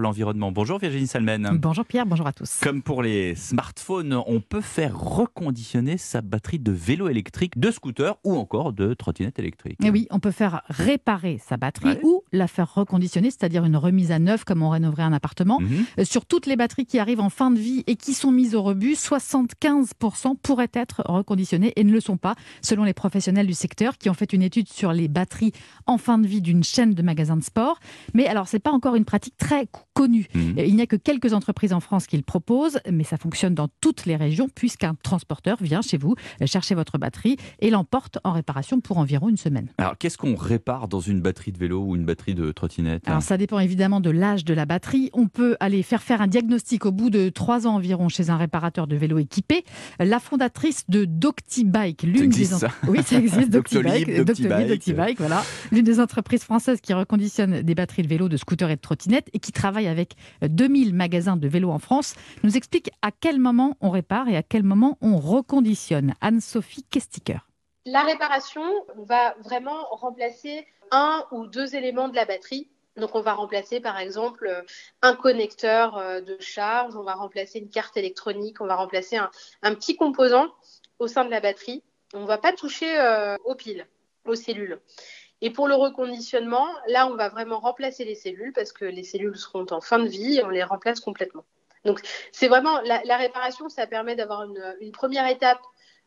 l'environnement. Bonjour Virginie Salmen. Bonjour Pierre, bonjour à tous. Comme pour les smartphones, on peut faire reconditionner sa batterie de vélo électrique, de scooter ou encore de trottinette électrique. Et oui, on peut faire réparer sa batterie Ouais. ou la faire reconditionner, c'est-à-dire une remise à neuf comme on rénoverait un appartement. Mhm. Euh, Sur toutes les batteries qui arrivent en fin de vie et qui sont mises au rebut, 75% pourraient être reconditionnées et ne le sont pas, selon les professionnels du secteur qui ont fait une étude sur les batteries en fin de vie d'une chaîne de magasins de sport. Mais alors, c'est pas encore une pratique très co- connue. Mhm. Euh, Il n'y a que quelques entreprises en France qui le proposent, mais ça fonctionne dans toutes les régions puisqu'un transporteur vient chez vous euh, chercher votre batterie et l'emporte en réparation pour environ une semaine. Alors qu'est-ce qu'on répare dans une batterie de vélo ou une batterie de trottinette Alors ça dépend évidemment de l'âge de la batterie. On peut aller faire faire un diagnostic au bout de trois ans environ chez un réparateur de vélo équipé. La fondatrice de DoctiBike, l'une des ça oui ça existe Doctolib, DoctiBike, Doctibike. Doctolib, Doctibike, voilà, l'une des entreprises françaises qui reconditionne des batteries de vélo, de scooters et de trottinettes et qui travaille avec 2000 magasins de vélos en France, nous explique à quel moment on répare et à quel moment on reconditionne. Anne-Sophie Kestiker. La réparation va vraiment remplacer un ou deux éléments de la batterie. Donc on va remplacer par exemple euh, un connecteur euh, de charge, on va remplacer une carte électronique, on va remplacer un, petit composant au sein de la batterie. On ne va pas toucher euh, aux piles, aux cellules. Et pour le reconditionnement, là on va vraiment remplacer les cellules parce que les cellules seront en fin de vie et on les remplace complètement. Donc c'est vraiment la, réparation, ça permet d'avoir une, une première étape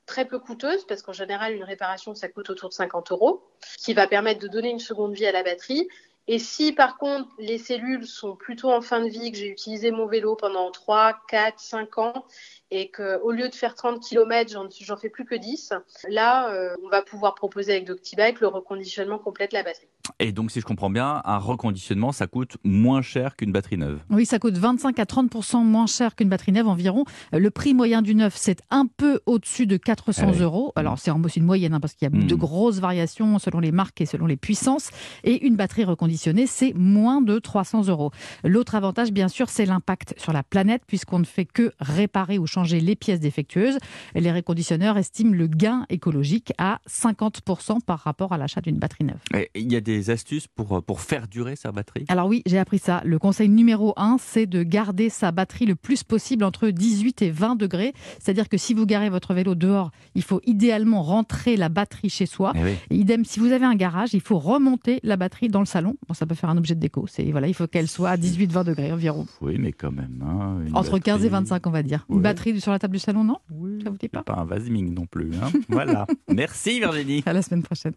très peu coûteuse, parce qu'en général, une réparation, ça coûte autour de 50 euros, qui va permettre de donner une seconde vie à la batterie. Et si par contre les cellules sont plutôt en fin de vie, que j'ai utilisé mon vélo pendant 3, 4, 5 ans, et qu'au lieu de faire 30 km, j'en, fais plus que 10, là, euh, on va pouvoir proposer avec Doctibike le reconditionnement complet de la batterie. Et donc si je comprends bien, un reconditionnement ça coûte moins cher qu'une batterie neuve. Oui, ça coûte 25 à 30 moins cher qu'une batterie neuve environ. Euh, Le prix moyen du neuf, c'est un peu au-dessus de 400 Ah oui. euros. Alors, c'est aussi une moyenne, hein, parce qu'il y a de grosses variations selon les marques et selon les puissances. Et une batterie reconditionnée, c'est moins de 300 euros. L'autre avantage, bien sûr, c'est l'impact sur la planète, puisqu'on ne fait que réparer ou changer les pièces défectueuses. Les réconditionneurs estiment le gain écologique à 50% par rapport à l'achat d'une batterie neuve. Et il y a des astuces pour, pour faire durer sa batterie? Alors oui, j'ai appris ça. Le conseil numéro un, c'est de garder sa batterie le plus possible entre 18 et 20 degrés. C'est-à-dire que si vous garez votre vélo dehors, il faut idéalement rentrer la batterie chez soi. Eh oui. Idem, si vous avez un garage, il faut remonter la batterie dans le salon. Bon, ça peut faire un objet de déco. C'est voilà, il faut qu'elle soit à 18-20 degrés environ. Oui, mais quand même. hein, Entre 15 et batterie- 25, on va dire. Une batterie sur la table du salon, non? Oui, Ça vous dit pas? pas un vasming non plus. hein. voilà. Merci Virginie. À la semaine prochaine.